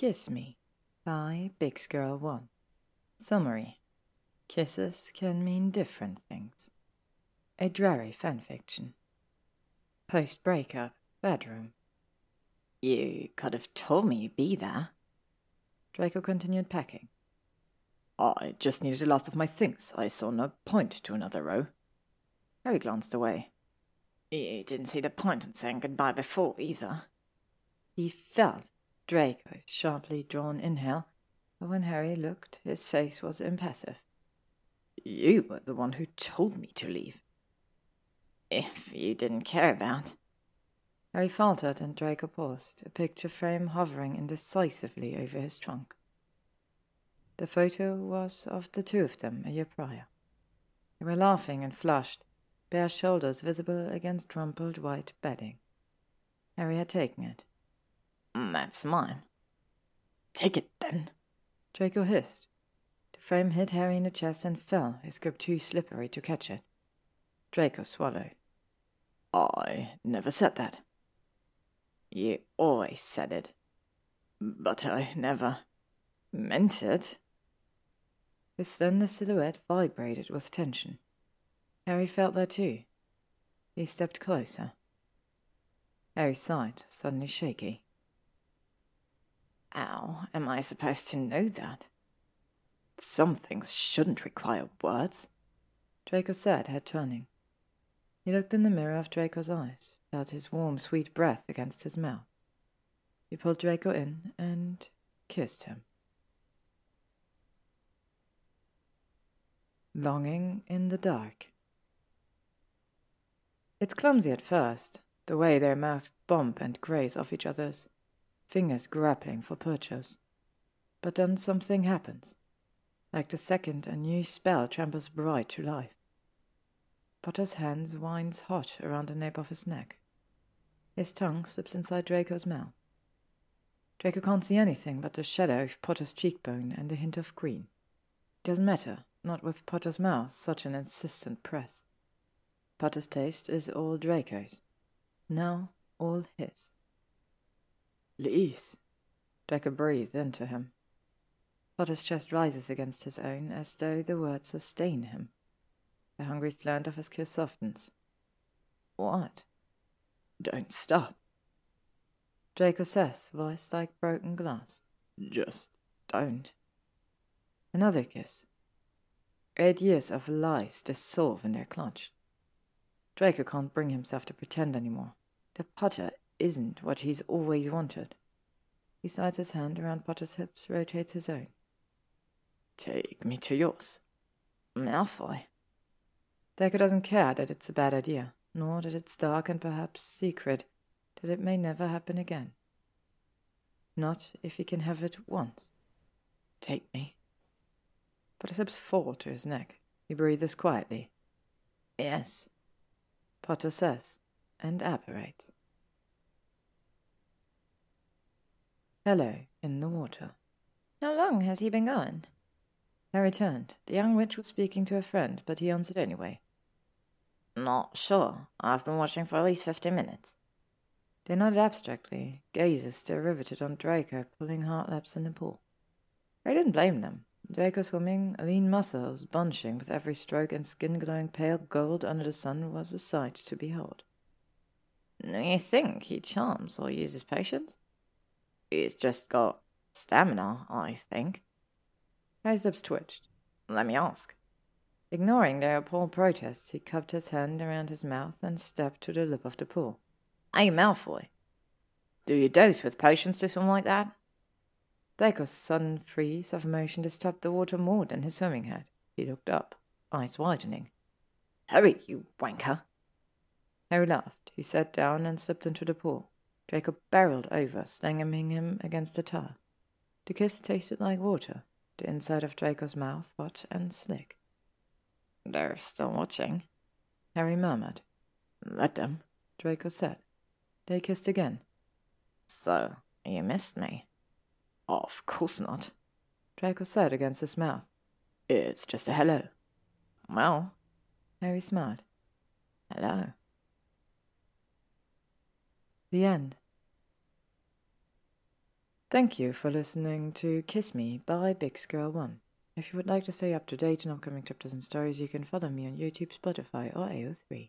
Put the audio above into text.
Kiss Me by bixgirl 1. Summary Kisses can mean different things. A Drarry fanfiction. Post breakup, bedroom. You could have told me you'd be there. Draco continued packing. I just needed the last of my things. I saw no point to another row. Harry glanced away. You didn't see the point in saying goodbye before, either. He felt Draco's sharply drawn inhale, but when Harry looked, his face was impassive. You were the one who told me to leave. If you didn't care about. Harry faltered and Draco paused, a picture frame hovering indecisively over his trunk. The photo was of the two of them a year prior. They were laughing and flushed, bare shoulders visible against rumpled white bedding. Harry had taken it. That's mine. Take it then. Draco hissed. The frame hit Harry in the chest and fell, his grip too slippery to catch it. Draco swallowed. I never said that. You always said it. But I never meant it. His slender silhouette vibrated with tension. Harry felt that too. He stepped closer. Harry's sight suddenly shaky. How am I supposed to know that? Some things shouldn't require words. Draco said, head turning. He looked in the mirror of Draco's eyes, felt his warm, sweet breath against his mouth. He pulled Draco in and kissed him. Longing in the dark. It's clumsy at first, the way their mouths bump and graze off each other's fingers grappling for purchase. But then something happens, like the second a new spell tramples bright to life. Potter's hands winds hot around the nape of his neck. His tongue slips inside Draco's mouth. Draco can't see anything but the shadow of Potter's cheekbone and a hint of green. Doesn't matter, not with Potter's mouth, such an insistent press. Potter's taste is all Draco's. Now all his. Please. Draco breathed into him. Potter's chest rises against his own as though the words sustain him. The hungry slant of his kiss softens. What? Don't stop. Draco says, voice like broken glass. Just don't. Another kiss. Eight years of lies dissolve in their clutch. Draco can't bring himself to pretend anymore. The Potter isn't what he's always wanted. He slides his hand around Potter's hips, rotates his own. Take me to yours. Malfoy. Draco doesn't care that it's a bad idea, nor that it's dark and perhaps secret, that it may never happen again. Not if he can have it once. Take me. Potter's hips fall to his neck. He breathes quietly. Yes. Potter says, and apparates. Hello in the water. How long has he been gone? Harry turned. The young witch was speaking to a friend, but he answered anyway. Not sure. I've been watching for at least fifty minutes. They nodded abstractly, gazes still riveted on Draco pulling hard laps in the pool. I didn't blame them. Draco swimming, lean muscles bunching with every stroke and skin glowing pale gold under the sun was a sight to behold. You think he charms or uses potions? He's just got stamina, I think. Harry's twitched. Let me ask. Ignoring their appalled protests, he cupped his hand around his mouth and stepped to the lip of the pool. Hey, Malfoy. Do you dose with potions to swim like that? Draco's sudden freeze of motion disturbed the water more than his swimming had. He looked up, eyes widening. Hurry, you wanker. Harry laughed. He sat down and slipped into the pool. Draco barreled over, slamming him against the tar. The kiss tasted like water, the inside of Draco's mouth hot and slick. They're still watching, Harry murmured. Let them, Draco said. They kissed again. So, you missed me? Of course not, Draco said against his mouth. It's just a hello. Well, Harry smiled. Hello. The end. Thank you for listening to Kiss Me by Big Girl One. If you would like to stay up to date on upcoming chapters and stories, you can follow me on YouTube, Spotify, or AO3.